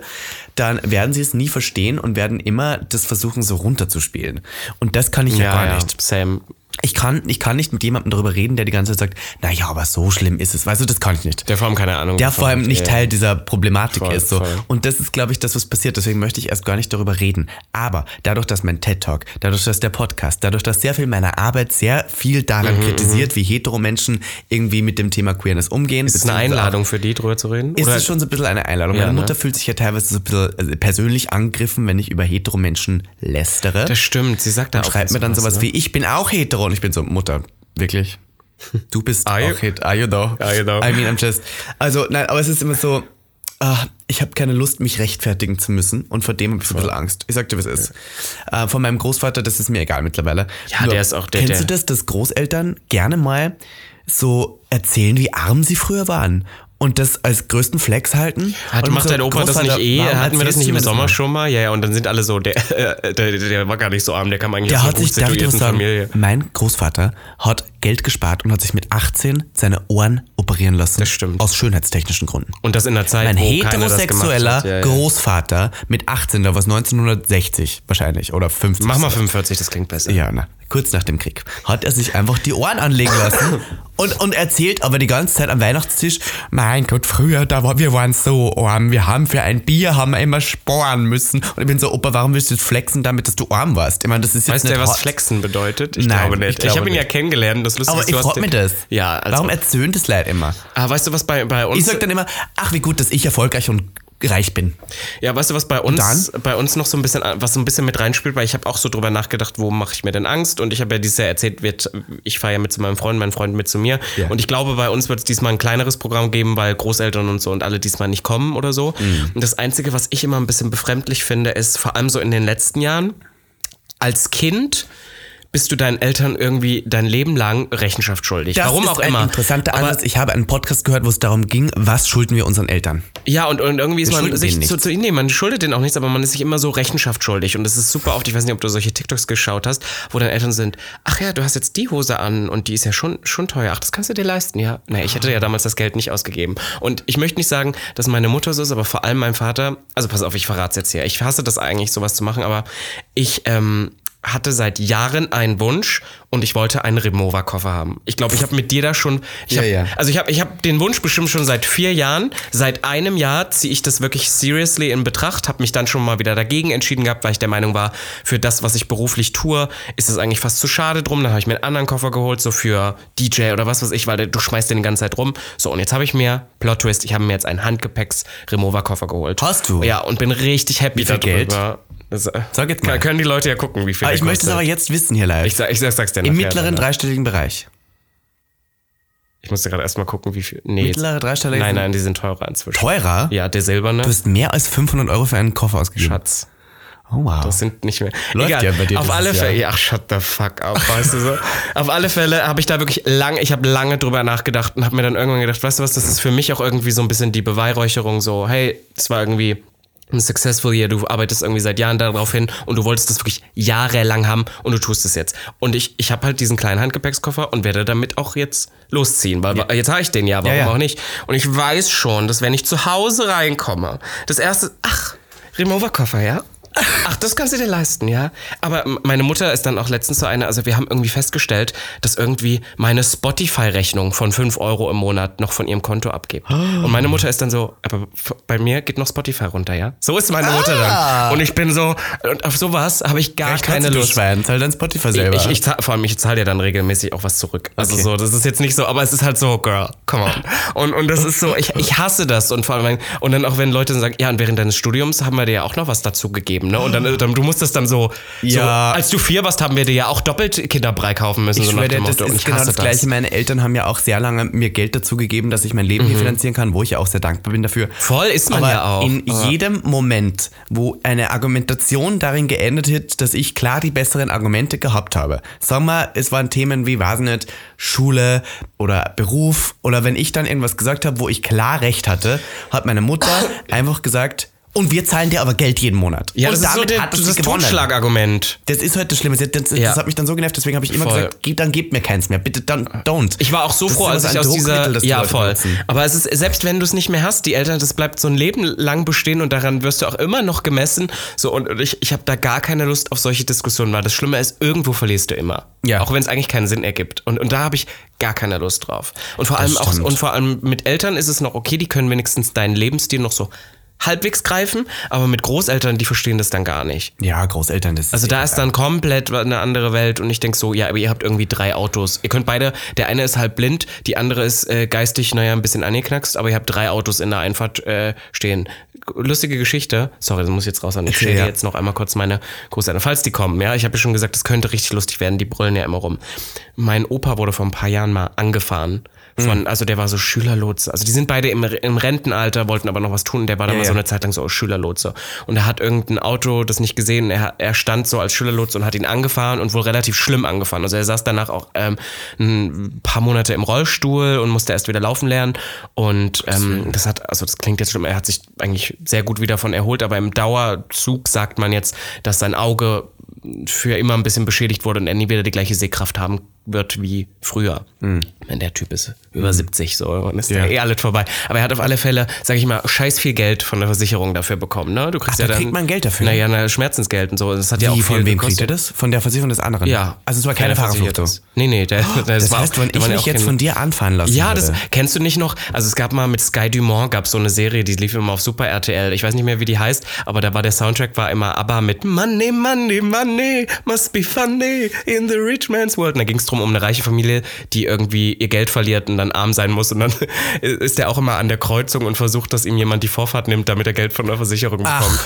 dann werden sie es nie verstehen und werden immer das versuchen, so runterzuspielen. Und das kann ich ja, gar nicht. Sam. Ich kann, ich kann nicht mit jemandem darüber reden, der die ganze Zeit sagt, naja, aber so schlimm ist es. Weißt du, das kann ich nicht Der vor allem keine Ahnung. der vor allem nicht Ja. Teil dieser Problematik Voll, ist. So. voll. Und das ist, glaube ich, das, was passiert. Deswegen möchte ich erst gar nicht darüber reden. Aber dadurch, dass mein TED-Talk, dadurch, dass der Podcast, dadurch, dass sehr viel meiner Arbeit sehr viel Mhm, daran kritisiert, wie hetero Menschen irgendwie mit dem Thema Queerness umgehen. Ist es eine Einladung für die, drüber zu reden? Ist Oder- es schon so ein bisschen eine Einladung. Ja, Meine ne? Mutter fühlt sich ja teilweise so ein bisschen also persönlich angegriffen, wenn ich über hetero Menschen lästere. Das stimmt, sie sagt da und auch schreibt mir dann sowas ne? wie, ich bin auch hetero. Und ich bin so, Mutter, wirklich? Du bist Are you? hetero. Are you though? Are you though? I mean, I'm just... Also, nein, aber es ist immer so, ah, ich habe keine Lust, mich rechtfertigen zu müssen. Und vor dem habe ich so ein bisschen Angst. Ich sag dir, was ist. Äh, von meinem Großvater, das ist mir egal mittlerweile. Ja, der ist auch der- Kennst du das, dass Großeltern gerne mal so erzählen, wie arm sie früher waren? Und das als größten Flex halten? Hat, macht so, dein Opa das nicht eh? Hatten wir das nicht im Sommer schon mal? Ja, ja, und dann sind alle so, der, äh, der, der war gar nicht so arm, der kam eigentlich Der aus hat sich, gut darf ich was sagen? Familie. Mein Großvater hat Geld gespart und hat sich mit 18 seine Ohren operieren lassen. Das stimmt. Aus schönheitstechnischen Gründen. Und das in der Zeit, Ein wo heterosexueller. Ja, ja. Großvater mit 18, da war es 1960 wahrscheinlich oder 50. Mach mal 45, das klingt besser. Ja, na, kurz nach dem Krieg hat er sich einfach die Ohren anlegen lassen und, und erzählt aber die ganze Zeit am Weihnachtstisch, mein Gott, früher, da war, wir waren so arm, wir haben für ein Bier haben wir immer sparen müssen. Und ich bin so, Opa, warum willst du jetzt flexen damit, dass du arm warst? Ich meine, das ist jetzt Weißt du, was. Flexen bedeutet? Ich Nein, glaube nicht. ich Ich, habe ihn ja kennengelernt. Das Lustige Aber ist, ich den- mich das. Ja, also, Warum erzöhnt das Leid immer? ah, weißt du, was bei, bei uns Ich sag dann immer, ach, wie gut, dass ich erfolgreich und reich bin. Ja, weißt du, was bei uns, bei uns noch so ein bisschen, was so ein bisschen mit reinspielt, weil ich habe auch so drüber nachgedacht, wo mache ich mir denn Angst? Und ich habe ja dieses Jahr erzählt, wird, ich fahre ja mit zu meinem Freund, mein Freund mit zu mir. Ja. Und ich glaube, bei uns wird es diesmal ein kleineres Programm geben, weil Großeltern und so und alle diesmal nicht kommen oder so. Und das Einzige, was ich immer ein bisschen befremdlich finde, ist vor allem so in den letzten Jahren, als Kind bist du deinen Eltern irgendwie dein Leben lang Rechenschaft schuldig. Das Warum ist auch ein immer. interessanter Aber- Ansatz. Ich habe einen Podcast gehört, wo es darum ging, was schulden wir unseren Eltern? Ja, und, und irgendwie ist Wir man sich zu, zu, nee, man schuldet denen auch nichts, aber man ist sich immer so Rechenschaft schuldig. Und das ist super oft, ich weiß nicht, ob du solche TikToks geschaut hast, wo deine Eltern sind, ach ja, du hast jetzt die Hose an und die ist ja schon, schon teuer. Ach, das kannst du dir leisten, ja. Nee, ich hätte ja damals das Geld nicht ausgegeben. Und ich möchte nicht sagen, dass meine Mutter so ist, aber vor allem mein Vater, also pass auf, ich verrate es jetzt hier. Ich hasse das eigentlich, sowas zu machen, aber ich, ähm, hatte seit Jahren einen Wunsch und ich wollte einen Remover-Koffer haben. Ich glaube, ich habe mit dir da schon. Ich Ja, hab, ja. Also ich habe ich hab den Wunsch bestimmt schon seit vier Jahren. Seit einem Jahr ziehe ich das wirklich seriously in Betracht. Habe mich dann schon mal wieder dagegen entschieden gehabt, weil ich der Meinung war, für das, was ich beruflich tue, ist es eigentlich fast zu schade drum. Dann habe ich mir einen anderen Koffer geholt, so für DJ oder was weiß ich, weil du schmeißt den die ganze Zeit rum. So, und jetzt habe ich mir, Plot Twist, ich habe mir jetzt einen Handgepäcks-Remover-Koffer geholt. Hast du? Ja, und bin richtig happy viel darüber. Geld? Das, äh, Sag jetzt mal. Können die Leute ja gucken, wie viel der ich möchte es aber jetzt wissen hier live. Ich, sag, ich sag, sag's dir Im nachher, mittleren Alter. dreistelligen Bereich. Ich musste gerade erstmal gucken, wie viel. Nee, Mittlere dreistellige Nein, nein, die sind teurer inzwischen. Teurer? Ja, der silberne. Du hast mehr als 500 Euro für einen Koffer ausgegeben. Schatz. Oh wow. Das sind nicht mehr. Läuft Egal. ja bei dir Auf alle. Fälle. Ja, ach, shut the fuck up, weißt du so. Auf alle Fälle habe ich da wirklich lange, ich habe lange drüber nachgedacht und habe mir dann irgendwann gedacht, weißt du was, das ist für mich auch irgendwie so ein bisschen die Beweihräucherung, so, hey, es war irgendwie successful year, du arbeitest irgendwie seit Jahren darauf hin und du wolltest das wirklich jahrelang haben und du tust es jetzt. Und ich, ich habe halt diesen kleinen Handgepäckskoffer und werde damit auch jetzt losziehen, weil jetzt habe ich den ja, warum Ja, ja. auch nicht. Und ich weiß schon, dass wenn ich zu Hause reinkomme, das erste, ach, Remover-Koffer, ja? Ach, das kannst du dir leisten, ja. Aber meine Mutter ist dann auch letztens so eine, also wir haben irgendwie festgestellt, dass irgendwie meine Spotify-Rechnung von 5 Euro im Monat noch von ihrem Konto abgibt. Und meine Mutter ist dann so, aber bei mir geht noch Spotify runter, ja? So ist meine Mutter dann. Und ich bin so, und auf sowas habe ich gar Recht keine du, du Lust. Schwein, zahl dein Spotify selber. Ich, ich zahl, vor allem, ich zahle ja dann regelmäßig auch was zurück. Also Okay. so, das ist jetzt nicht so, aber es ist halt so, girl, come on. Und, und das ist so, ich, ich hasse das. Und vor allem, und dann auch wenn Leute sagen, ja, und während deines Studiums haben wir dir ja auch noch was dazu gegeben, ne? Und dann, dann du musstest dann so, Ja. so, als du vier warst, haben wir dir ja auch doppelt Kinderbrei kaufen müssen, Ich so schwöre, das Motto. Ist ich genau das Gleiche. Meine Eltern haben ja auch sehr lange mir Geld dazu gegeben, dass ich mein Leben hier finanzieren kann, wo ich ja auch sehr dankbar bin dafür. Voll ist man Aber ja auch. in Aber- jedem Moment, wo eine Argumentation darin geendet hat, dass ich klar die besseren Argumente gehabt habe. Sagen wir, es waren Themen wie, weiß nicht, Schule oder Beruf oder wenn ich dann irgendwas gesagt habe, wo ich klar recht hatte, hat meine Mutter einfach gesagt, und wir zahlen dir aber Geld jeden Monat. Ja, und das ist so der, hat das. Totschlagargument. Das ist halt das Schlimme. Das, das, Ja. das hat mich dann so genervt, deswegen habe ich immer Voll. gesagt, "Geh- dann gebt mir keins mehr. Bitte dann don't. Ich war auch so Das froh, als ich aus dieser. Das die Ja, voll. benutzen. Aber es ist, selbst wenn du es nicht mehr hast, die Eltern, das bleibt so ein Leben lang bestehen und daran wirst du auch immer noch gemessen. So, und ich, ich habe da gar keine Lust auf solche Diskussionen, weil das Schlimme ist, irgendwo verlierst du immer. Ja. Auch wenn es eigentlich keinen Sinn ergibt. Und, und da habe ich gar keine Lust drauf. Und vor allem auch, stimmt. und vor allem mit Eltern ist es noch okay, die können wenigstens deinen Lebensstil noch so halbwegs greifen, aber mit Großeltern, die verstehen das dann gar nicht. Ja, Großeltern, das Also da ist dann komplett eine andere Welt und ich denk so, ja, aber ihr habt irgendwie drei Autos. Ihr könnt beide, der eine ist halb blind, die andere ist äh, geistig, naja, ein bisschen angeknackst, aber ihr habt drei Autos in der Einfahrt äh, stehen. Lustige Geschichte. Sorry, das muss ich jetzt raus an. Ich stelle ja. jetzt noch einmal kurz meine Großeltern, falls die kommen. Ja, ich habe ja schon gesagt, das könnte richtig lustig werden. Die brüllen ja immer rum. Mein Opa wurde vor ein paar Jahren mal angefahren. Von, also der war so Schülerlotse. Also die sind beide im, im Rentenalter, wollten aber noch was tun. Der war dann Ja, mal so eine Zeit lang so Schülerlotse. Und er hat irgendein Auto das nicht gesehen. Er, er stand so als Schülerlotse und hat ihn angefahren und wohl relativ schlimm angefahren. Also er saß danach auch ähm, ein paar Monate im Rollstuhl und musste erst wieder laufen lernen. Und ähm, das hat, also das klingt jetzt schlimm, er hat sich eigentlich sehr gut wieder davon erholt, aber im Dauerzug sagt man jetzt, dass sein Auge für immer ein bisschen beschädigt wurde und er nie wieder die gleiche Sehkraft haben wird wie früher. Wenn der Typ ist über 70 so, dann ist ja. eh alles vorbei. Aber er hat auf alle Fälle, sag ich mal, scheiß viel Geld von der Versicherung dafür bekommen. Ne? Du kriegst Ach, ja da dann, kriegt man Geld dafür? Naja, na, Schmerzensgeld und so. Das hat ja auch Wie, von wem gekostet. kriegt er das? Von der Versicherung des anderen? Ja. Also es war keine versichert Fahrerflucht. Nee, nee, der, das, Das war heißt, auch, wenn ich mich jetzt keine- von dir anfahren lassen Ja, das würde. kennst du nicht noch. Also es gab mal mit Sky Dumont gab so eine Serie, die lief immer auf Super RTL. Ich weiß nicht mehr, wie die heißt, aber da war der Soundtrack war immer ABBA mit Money, Money, Money, must be funny in the rich man's world. Und da ging es drum um eine reiche Familie, die irgendwie ihr Geld verliert und dann arm sein muss. Und dann ist der auch immer an der Kreuzung und versucht, dass ihm jemand die Vorfahrt nimmt, damit er Geld von der Versicherung bekommt.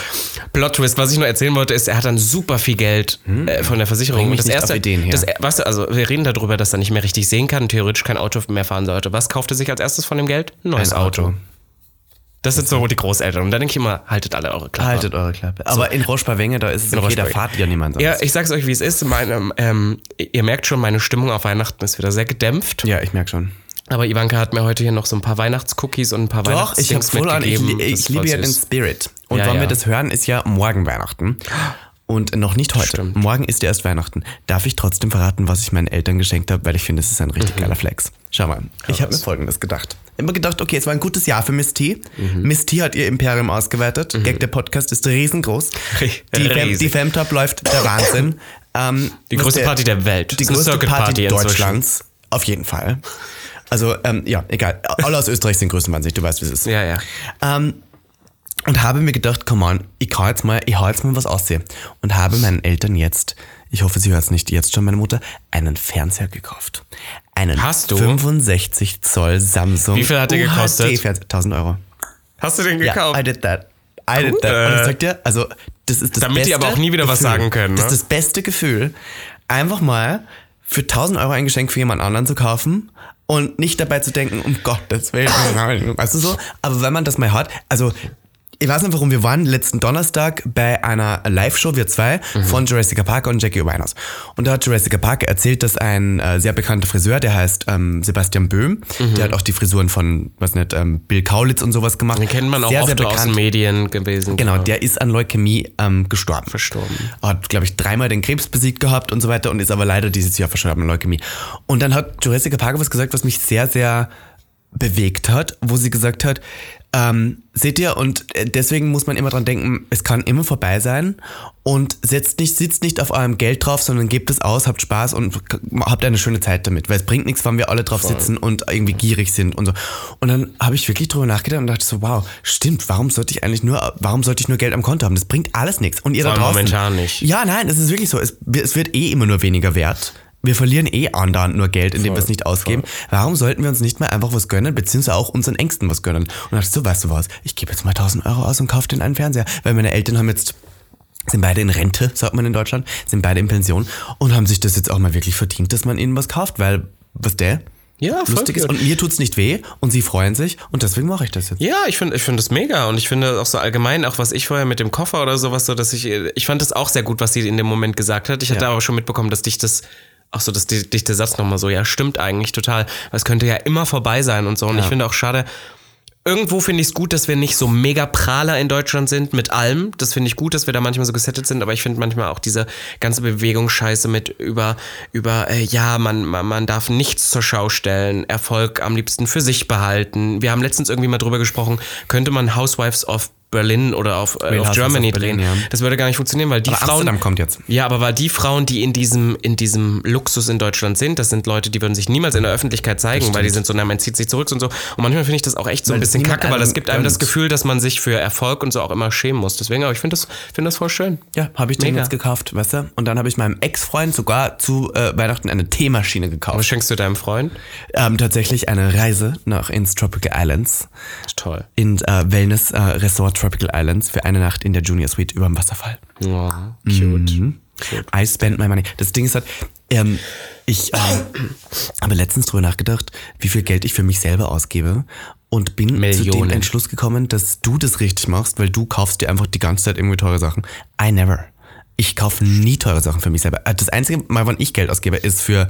Plot Twist, was ich nur erzählen wollte, ist, er hat dann super viel Geld äh, von der Versicherung. Und das erste, das weißt du, also wir reden darüber, dass er nicht mehr richtig sehen kann und theoretisch kein Auto mehr fahren sollte. Was kauft er sich als erstes von dem Geld? Ein neues Ein Auto. Auto. Das sind so die Großeltern. Und da denke ich immer, haltet alle eure Klappe. Haltet eure Klappe. Aber in Roche-Wenge, da ist es In okay, da fahrt ja niemand sonst. Ja, ich sag's euch, wie es ist. Meine, ähm, ihr merkt schon, meine Stimmung auf Weihnachten ist wieder sehr gedämpft. ja ich merke schon. Aber Ivanka hat mir heute hier noch so ein paar Weihnachtscookies und ein paar Doch, ich habe Weihnachtsdings voll an, ich, ich liebe ja den. Spirit. Und Ja, wann ja. wir das hören, ist ja morgen Weihnachten. Und noch nicht heute. Stimmt. Morgen ist erst Weihnachten. Darf ich trotzdem verraten, was ich meinen Eltern geschenkt habe, weil ich finde, es ist ein richtig Mhm. geiler Flex. Schau mal, ich habe mir folgendes gedacht. Immer gedacht, okay, es war ein gutes Jahr für Miss T. Mhm. Miss T hat ihr Imperium ausgeweitet. Gag, der Podcast ist riesengroß. Die, Riesig. die Femtop läuft der Wahnsinn. Ähm, Die größte Party der Welt. Die größte Party, Party. Deutschlands. Auf jeden Fall. Also, ähm, ja, egal. Alle aus Österreich sind größtenwahnsinnig, du weißt, wie es ist. Ja, ja. Ähm, und habe mir gedacht, come on, ich kann jetzt mal, ich hau jetzt mal was aussehen. Und habe meinen Eltern jetzt, ich hoffe, sie hört es nicht jetzt schon, meine Mutter, einen Fernseher gekauft. Einen Hast du? 65 Zoll Samsung. Wie viel hat der gekostet? UHD-Fernseher. 1000 Euro. Hast du den Ja, gekauft? I did that. I did that. Und ich sag dir, also, das ist das Damit beste die aber auch nie wieder was Gefühl. sagen können, Das ne? ist das beste Gefühl, einfach mal für 1000 Euro ein Geschenk für jemand anderen zu kaufen und nicht dabei zu denken, um Gottes Willen, weißt du so? Aber wenn man das mal hat, also ich weiß nicht warum, wir waren letzten Donnerstag bei einer Live-Show, wir zwei, von Jurassic Park und Jackie Winos. Und da hat Jurassic Park erzählt, dass ein äh, sehr bekannter Friseur, der heißt ähm, Sebastian Böhm, der hat auch die Frisuren von, was nicht, ähm, Bill Kaulitz und sowas gemacht. Den kennt man auch sehr, oft sehr aus den Medien gewesen. Genau, der ist an Leukämie ähm, gestorben. Verstorben. Hat, glaube ich, dreimal den Krebs besiegt gehabt und so weiter und ist aber leider dieses Jahr verstorben an Leukämie. Und dann hat Jurassic Park was gesagt, was mich sehr, sehr bewegt hat, wo sie gesagt hat, ähm, seht ihr, und äh, deswegen muss man immer dran denken, es kann immer vorbei sein und setzt nicht, sitzt nicht auf eurem Geld drauf, sondern gebt es aus, habt Spaß und habt eine schöne Zeit damit, weil es bringt nichts, wenn wir alle drauf sitzen und irgendwie gierig sind und so. Und dann habe ich wirklich drüber nachgedacht und dachte so, wow, stimmt, warum sollte ich eigentlich nur, warum sollte ich nur Geld am Konto haben? Das bringt alles nichts. Und ihr Vor da draußen. momentan nicht. Ja, nein, es ist wirklich so. Es, es wird eh immer nur weniger wert. Wir verlieren eh andauernd nur Geld, indem wir es nicht ausgeben. Warum sollten wir uns nicht mal einfach was gönnen, beziehungsweise auch unseren Ängsten was gönnen? Und dachte ich so, weißt du was, ich gebe jetzt mal 1000 Euro aus und kaufe den einen Fernseher. Weil meine Eltern haben jetzt, sind beide in Rente, sagt man in Deutschland, sind beide in Pension und haben sich das jetzt auch mal wirklich verdient, dass man ihnen was kauft, weil, was der? Ja, voll lustig ist. Und mir tut's nicht weh und sie freuen sich und deswegen mache ich das jetzt. Ja, ich finde ich finde das mega und ich finde auch so allgemein, auch was ich vorher mit dem Koffer oder sowas, so dass ich, ich fand das auch sehr gut, was sie in dem Moment gesagt hat. Ich hatte Ja. aber schon mitbekommen, dass dich das, auch so, dass dich, dich der Satz nochmal so, ja, stimmt eigentlich total. Es könnte ja immer vorbei sein und so. Und ich finde auch schade, Irgendwo finde ich es gut, dass wir nicht so mega Prahler in Deutschland sind mit allem. Das finde ich gut, dass wir da manchmal so gesettet sind, aber ich finde manchmal auch diese ganze Bewegungsscheiße mit über, über äh, ja, man, man, man darf nichts zur Schau stellen, Erfolg am liebsten für sich behalten. Wir haben letztens irgendwie mal drüber gesprochen, könnte man Housewives of Berlin oder auf, äh, auf Germany of Berlin, drehen. ja. Das würde gar nicht funktionieren, weil die Aber Frauen. Amsterdam kommt jetzt. Ja, aber weil die Frauen, die in diesem, in diesem Luxus in Deutschland sind, das sind Leute, die würden sich niemals in der Öffentlichkeit zeigen, weil die sind so, na, man zieht sich zurück und so. Und manchmal finde ich das auch echt so ein Weil das bisschen kacke, weil das gibt einem das. Gefühl, dass man sich für Erfolg und so auch immer schämen muss. Deswegen, aber ich finde das, finde das voll schön. Ja, habe ich den Mega. jetzt gekauft, weißt du? Und dann habe ich meinem Ex-Freund sogar zu äh, Weihnachten eine Teemaschine gekauft. Was schenkst du deinem Freund? Ähm, tatsächlich eine Reise nach ins Tropical Islands. Toll. In äh, Wellness äh, Resort Tropical Islands für eine Nacht in der Junior Suite über dem Wasserfall. Oh, cute. I spend my money. Das Ding ist halt, ähm, ich ähm, habe letztens drüber nachgedacht, wie viel Geld ich für mich selber ausgebe und bin zu dem Millionen. Entschluss gekommen, dass du das richtig machst, weil du kaufst dir einfach die ganze Zeit irgendwie teure Sachen. I never. Ich kaufe nie teure Sachen für mich selber. Äh, Das einzige Mal, wann ich Geld ausgebe, ist für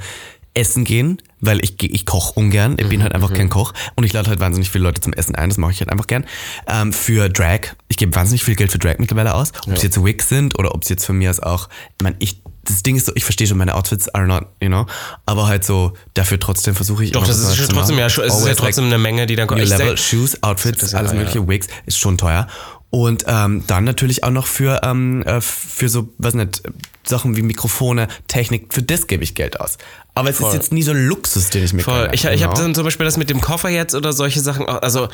Essen gehen, weil ich, ich koche ungern. Ich bin halt einfach kein Koch und ich lade halt wahnsinnig viele Leute zum Essen ein. Das mache ich halt einfach gern. Ähm, für Drag, ich gebe wahnsinnig viel Geld für Drag mittlerweile aus. Ob es jetzt Wigs sind oder ob es jetzt von mir aus auch, ich meine, ich das Ding ist so, ich verstehe schon, meine Outfits are not, you know, aber halt so, dafür trotzdem versuche ich Doch, das ist trotzdem, ja, es ist ja trotzdem eine Menge, die dann kommt. Level, Shoes, Outfits, ist ja alles mögliche, Wigs, ist schon teuer. Und ähm, dann natürlich auch noch für, ähm, äh, für so, was nicht, Sachen wie Mikrofone, Technik, für das gebe ich Geld aus. Aber es Voll. ist jetzt nie so ein Luxus, den ich mir Voll. gönne, Ich, ich habe genau. dann zum Beispiel das mit dem Koffer jetzt oder solche Sachen. Also,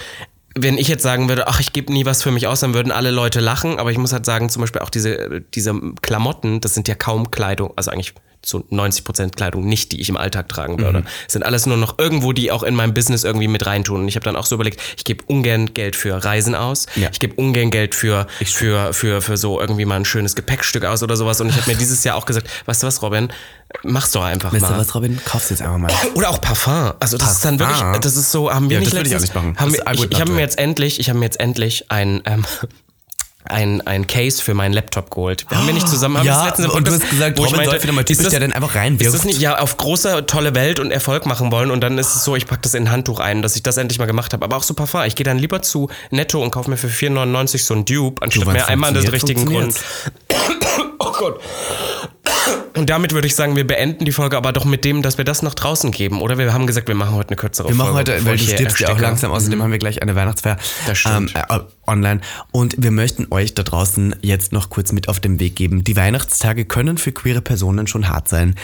wenn ich jetzt sagen würde, ach, ich gebe nie was für mich aus, dann würden alle Leute lachen. Aber ich muss halt sagen, zum Beispiel auch diese, diese Klamotten, das sind ja kaum Kleidung, also eigentlich zu 90 Prozent Kleidung nicht, die ich im Alltag tragen würde. Mhm. Es sind alles nur noch irgendwo, die auch in meinem Business irgendwie mit reintun. Und ich habe dann auch so überlegt, ich gebe ungern Geld für Reisen aus. Ja. Ich gebe ungern Geld für, für, für, für so irgendwie mal ein schönes Gepäckstück aus oder sowas. Und ich habe mir dieses Jahr auch gesagt, weißt du was, Robin, mach's doch einfach Weißt mal. du was, Robin? Kauf's jetzt einfach mal. Oder auch Parfum. Also das ist dann wirklich, Parfum? das ist so, haben wir Ja, nicht das würde ich auch letztens, nicht machen. Haben wir, ich ich habe mir jetzt endlich, ich habe mir jetzt endlich ein ähm, ein, ein Case für meinen Laptop geholt. Wir haben wir nicht zusammen, haben Ja, das letztens und du hast gesagt, wo ich Robin soll wieder mal typisch, das- der dann einfach reinwirft. Ist das nicht, ja, auf große, tolle Welt und Erfolg machen wollen und dann ist es so, ich packe das in ein Handtuch ein, dass ich das endlich mal gemacht habe. Aber auch so Parfum. Ich gehe dann lieber zu Netto und kaufe mir für 4,99 so ein Dupe, anstatt mir einmal funktioniert, richtigen Grund. Oh Gott. Und damit würde ich sagen, wir beenden die Folge aber doch mit dem, dass wir das nach draußen geben. Oder wir haben gesagt, wir machen heute eine kürzere Wir Folge. machen heute, weil du stirbst ja auch langsam, außerdem haben wir gleich eine Weihnachtsfeier stimmt. äh, online. Und wir möchten euch da draußen jetzt noch kurz mit auf den Weg geben. Die Weihnachtstage können für queere Personen schon hart sein.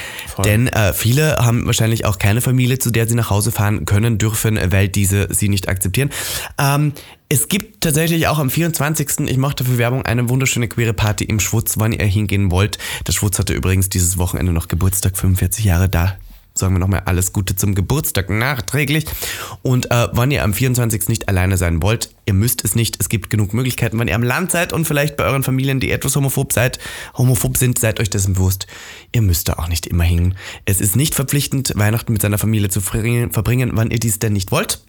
Denn äh, viele haben wahrscheinlich auch keine Familie, zu der sie nach Hause fahren können, dürfen, weil diese sie nicht akzeptieren. Ähm, es gibt tatsächlich auch am 24. Ich mache dafür Werbung, eine wunderschöne queere Party im Schwutz, wann ihr hingehen wollt. Der Schwutz hatte übrigens dieses Wochenende noch Geburtstag, 45 Jahre da sagen wir nochmal alles Gute zum Geburtstag nachträglich. Und äh, wenn ihr am 24. nicht alleine sein wollt, ihr müsst es nicht. Es gibt genug Möglichkeiten. Wenn ihr am Land seid und vielleicht bei euren Familien, die etwas homophob seid, homophob sind, seid euch dessen bewusst. Ihr müsst da auch nicht immer hingehen. Es ist nicht verpflichtend, Weihnachten mit seiner Familie zu verbringen wann ihr dies denn nicht wollt.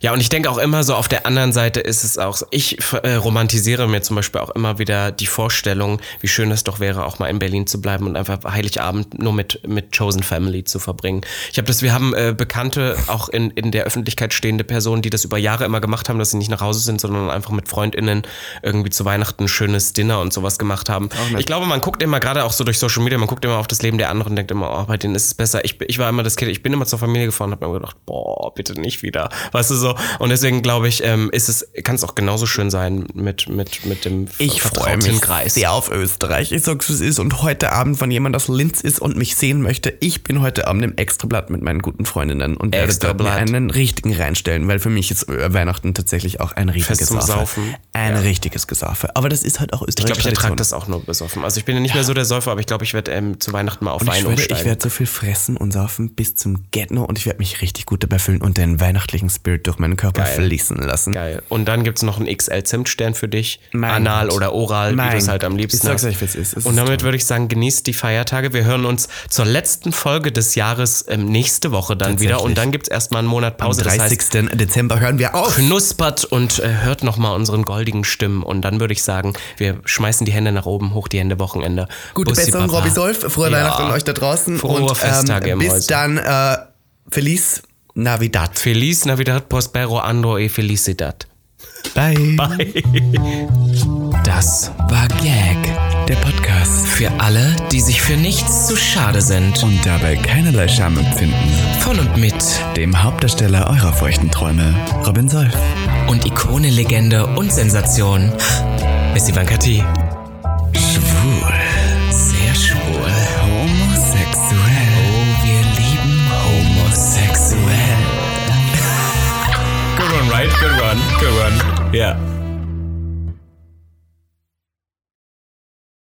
Ja, und ich denke auch immer so, auf der anderen Seite ist es auch ich äh, romantisiere mir zum Beispiel auch immer wieder die Vorstellung, wie schön es doch wäre, auch mal in Berlin zu bleiben und einfach Heiligabend nur mit, mit Chosen Family zu verbringen. Ich habe das, wir haben äh, Bekannte, auch in, in der Öffentlichkeit stehende Personen, die das über Jahre immer gemacht haben, dass sie nicht nach Hause sind, sondern einfach mit FreundInnen irgendwie zu Weihnachten ein schönes Dinner und sowas gemacht haben. Ich glaube, man guckt immer, gerade auch so durch Social Media, man guckt immer auf das Leben der anderen und denkt immer, oh, bei denen ist es besser. Ich, ich war immer das Kind, ich bin immer zur Familie gefahren und habe mir gedacht, boah, bitte nicht wieder. Weißt du so? Und deswegen glaube ich, ähm, ist es, kann es auch genauso schön sein mit, mit, mit dem Ich freue mich sehr auf Österreich. Ich sag's, es ist. Und heute Abend, wenn jemand aus Linz ist und mich sehen möchte, ich bin heute Abend im Extrablatt mit meinen guten Freundinnen und werde dort mir einen richtigen reinstellen, weil für mich ist äh, Weihnachten tatsächlich auch ein richtiges Gesaufe. Ein richtiges Gesaufe. Aber das ist halt auch Ich Österreich. glaube, ich ertrage das auch nur besoffen. Also ich bin ja nicht mehr so der Säufer, aber ich glaube, ich werde ähm, zu Weihnachten mal auf Und ich Wein schwöre, umsteigen. ich werde so viel fressen und saufen bis zum Get-No und ich werde mich richtig gut dabei fühlen und den weihnachtlichen Spirit durch meinen Körper Geil. fließen lassen. Geil. Und dann gibt's noch einen XL-Zimtstern für dich. Mein Anal Gott. oder oral, wie Mein du es halt am liebsten Ich sag's euch, wie's ist. Es Und damit würde ich sagen, genießt die Feiertage. Wir hören uns zur letzten Folge des Jahres ähm, nächste Woche dann wieder. Und dann gibt's erstmal einen Monat Am Pause. Das 30. heißt, Dezember hören wir auf. knuspert und äh, hört nochmal unseren goldigen Stimmen. Und dann würde ich sagen, wir schmeißen die Hände nach oben, hoch die Hände Wochenende. Gute Bussi, Besserung. Robby Solf. Frohe Ja. Weihnachten euch da draußen. Frohe und Festtage ähm, bis Häuschen. dann. Äh, Feliz Navidad. Feliz Navidad, Prospero Ando e Felicidad. Bye. Bye. Das war Gag. Der Podcast. Für alle, die sich für nichts zu schade sind. Und dabei keinerlei Scham empfinden. Von und mit Dem Hauptdarsteller eurer feuchten Träume, Robin Solf. und Ikone, Legende und Sensation. Miss Ivanka T. Schwul. Good one. Good one. Yeah.